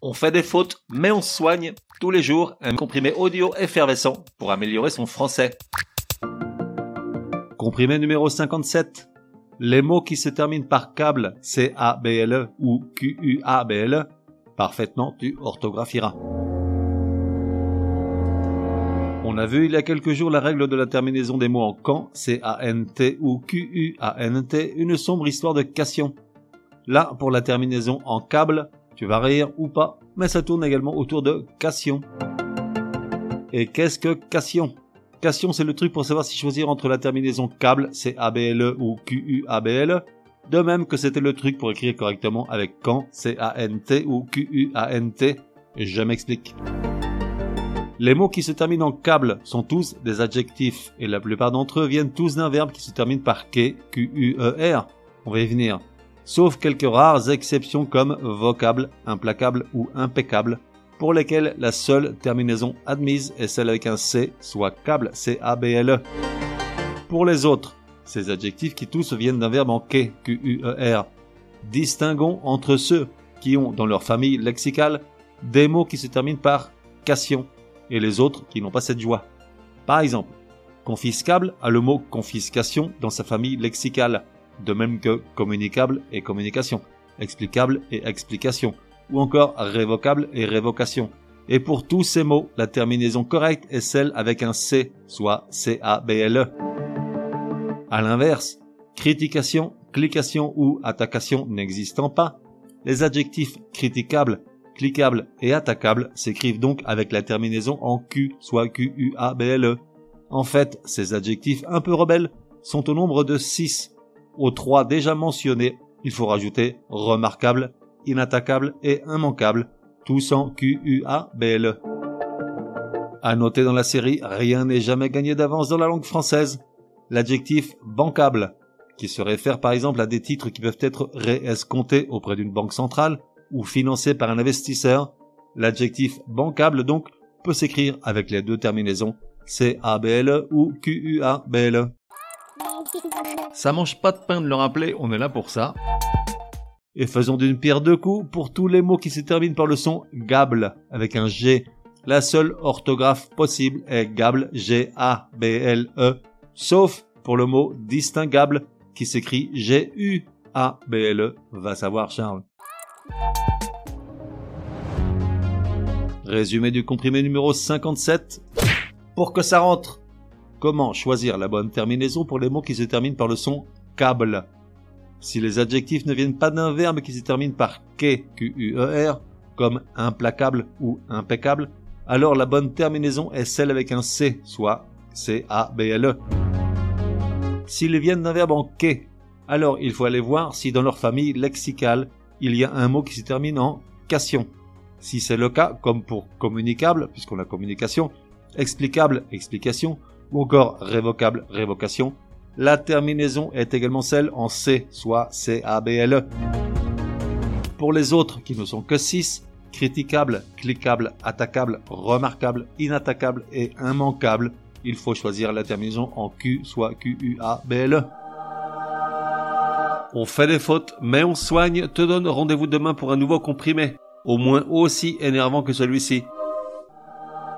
On fait des fautes, mais on soigne tous les jours un comprimé audio effervescent pour améliorer son français. Comprimé numéro 57. Les mots qui se terminent par câble, C-A-B-L-E ou Q-U-A-B-L-E, parfaitement tu orthographieras. On a vu il y a quelques jours la règle de la terminaison des mots en can, C-A-N-T ou Q-U-A-N-T, une sombre histoire de cation. Là, pour la terminaison en câble, tu vas rire ou pas, mais ça tourne également autour de cation. Et qu'est-ce que cation Cation, c'est le truc pour savoir si choisir entre la terminaison câble, C-A-B-L-E ou Q-U-A-B-L, de même que c'était le truc pour écrire correctement avec quand, C-A-N-T ou Q-U-A-N-T. Je m'explique. Les mots qui se terminent en câble sont tous des adjectifs et la plupart d'entre eux viennent tous d'un verbe qui se termine par que, Q-U-E-R. On va y venir. Sauf quelques rares exceptions comme vocable, implacable ou impeccable, pour lesquelles la seule terminaison admise est celle avec un C, soit câble, C-A-B-L-E. Pour les autres, ces adjectifs qui tous viennent d'un verbe en que, Q-U-E-R. Distinguons entre ceux qui ont dans leur famille lexicale des mots qui se terminent par cation et les autres qui n'ont pas cette joie. Par exemple, confiscable a le mot confiscation dans sa famille lexicale, de même que communicable et communication, explicable et explication, ou encore révocable et révocation. Et pour tous ces mots, la terminaison correcte est celle avec un C, soit C-A-B-L-E. À l'inverse, critication, clication ou attacation n'existant pas, les adjectifs criticables cliquable et attaquable s'écrivent donc avec la terminaison en Q, soit Q-U-A-B-L-E. En fait, ces adjectifs un peu rebelles sont au nombre de 6. Aux trois déjà mentionnés, il faut rajouter remarquable, inattaquable et immanquable, tous en Q-U-A-B-L-E. À noter dans la série, rien n'est jamais gagné d'avance dans la langue française. L'adjectif bancable, qui se réfère par exemple à des titres qui peuvent être réescomptés auprès d'une banque centrale, ou financé par un investisseur, l'adjectif bancable donc peut s'écrire avec les deux terminaisons C-A-B-L-E ou Q-U-A-B-L-E. Ça mange pas de pain de le rappeler, on est là pour ça. Et faisons d'une pierre deux coups pour tous les mots qui se terminent par le son gable avec un G. La seule orthographe possible est gable, G-A-B-L-E, sauf pour le mot distinguable qui s'écrit G-U-A-B-L-E. Va savoir Charles. Résumé du comprimé numéro 57. Pour que ça rentre. Comment choisir la bonne terminaison pour les mots qui se terminent par le son câble? Si les adjectifs ne viennent pas d'un verbe qui se termine par que, Q-U-E-R, comme implacable ou impeccable, alors la bonne terminaison est celle avec un C, soit C-A-B-L-E. S'ils viennent d'un verbe en que, alors il faut aller voir si dans leur famille lexicale, il y a un mot qui se termine en cation. Si c'est le cas, comme pour communicable, puisqu'on a communication, explicable, explication, ou encore révocable, révocation, la terminaison est également celle en C, soit C-A-B-L-E. Pour les autres, qui ne sont que 6, critiquable, cliquable, attaquable, remarquable, inattaquable et immanquable, il faut choisir la terminaison en Q, soit Q-U-A-B-L-E. On fait des fautes, mais on soigne, te donne rendez-vous demain pour un nouveau comprimé au moins aussi énervant que celui-ci.